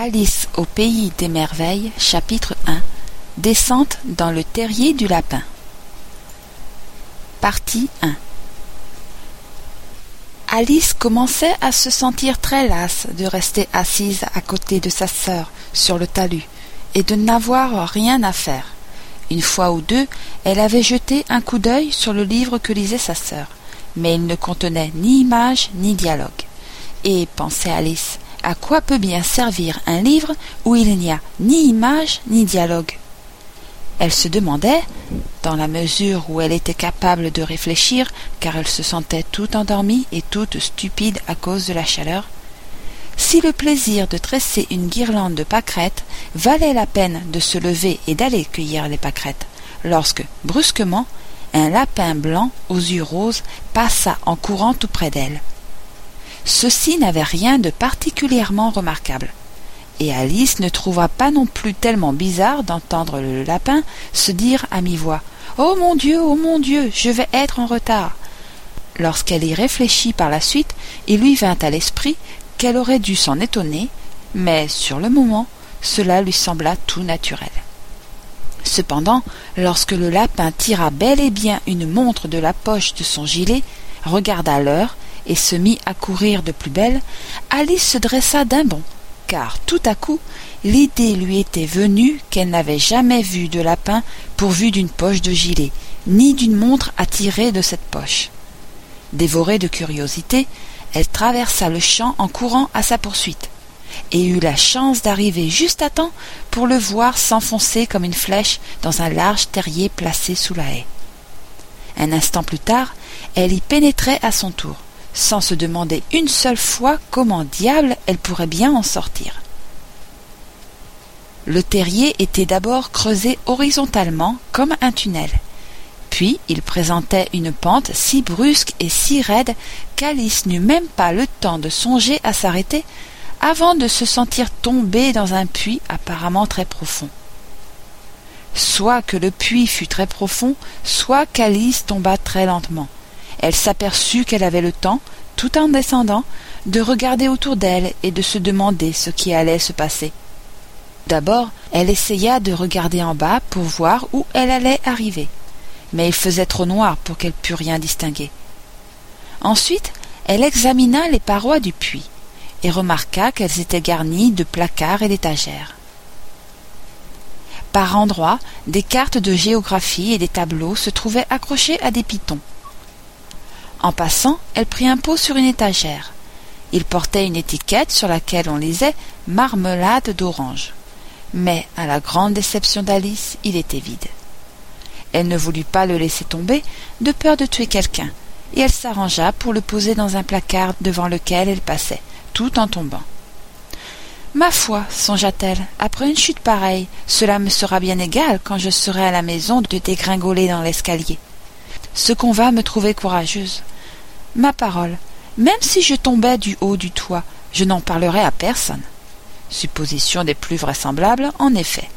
Alice au pays des merveilles, chapitre 1 Descente dans le terrier du lapin. Partie 1 Alice commençait à se sentir très lasse de rester assise à côté de sa sœur sur le talus et de n'avoir rien à faire. Une fois ou deux, elle avait jeté un coup d'œil sur le livre que lisait sa sœur, mais il ne contenait ni image ni dialogue. Et, pensait Alice, à quoi peut bien servir un livre où il n'y a ni image ni dialogue Elle se demandait, dans la mesure où elle était capable de réfléchir, car elle se sentait toute endormie et toute stupide à cause de la chaleur, si le plaisir de tresser une guirlande de pâquerettes valait la peine de se lever et d'aller cueillir les pâquerettes, lorsque, brusquement, un lapin blanc aux yeux roses passa en courant tout près d'elle. Ceci n'avait rien de particulièrement remarquable, et Alice ne trouva pas non plus tellement bizarre d'entendre le lapin se dire à mi-voix Oh mon Dieu, oh mon Dieu, je vais être en retard. Lorsqu'elle y réfléchit par la suite, il lui vint à l'esprit qu'elle aurait dû s'en étonner, mais sur le moment, cela lui sembla tout naturel. Cependant, lorsque le lapin tira bel et bien une montre de la poche de son gilet, regarda l'heure et se mit à courir de plus belle, Alice se dressa d'un bond, car tout à coup l'idée lui était venue qu'elle n'avait jamais vu de lapin pourvu d'une poche de gilet, ni d'une montre à tirer de cette poche. Dévorée de curiosité, elle traversa le champ en courant à sa poursuite, et eut la chance d'arriver juste à temps pour le voir s'enfoncer comme une flèche dans un large terrier placé sous la haie. Un instant plus tard, elle y pénétrait à son tour, sans se demander une seule fois comment diable elle pourrait bien en sortir. Le terrier était d'abord creusé horizontalement comme un tunnel, puis il présentait une pente si brusque et si raide qu'Alice n'eut même pas le temps de songer à s'arrêter avant de se sentir tomber dans un puits apparemment très profond. Soit que le puits fût très profond, soit qu'Alice tomba très lentement. Elle s'aperçut qu'elle avait le temps, tout en descendant, de regarder autour d'elle et de se demander ce qui allait se passer. D'abord, elle essaya de regarder en bas pour voir où elle allait arriver mais il faisait trop noir pour qu'elle pût rien distinguer. Ensuite, elle examina les parois du puits, et remarqua qu'elles étaient garnies de placards et d'étagères. Par endroits, des cartes de géographie et des tableaux se trouvaient accrochés à des pitons. En passant, elle prit un pot sur une étagère. Il portait une étiquette sur laquelle on lisait marmelade d'orange. Mais, à la grande déception d'Alice, il était vide. Elle ne voulut pas le laisser tomber, de peur de tuer quelqu'un, et elle s'arrangea pour le poser dans un placard devant lequel elle passait, tout en tombant. Ma foi, songea-t-elle, après une chute pareille, cela me sera bien égal quand je serai à la maison de dégringoler dans l'escalier. Ce qu'on va me trouver courageuse. Ma parole, même si je tombais du haut du toit, je n'en parlerai à personne. Supposition des plus vraisemblables, en effet.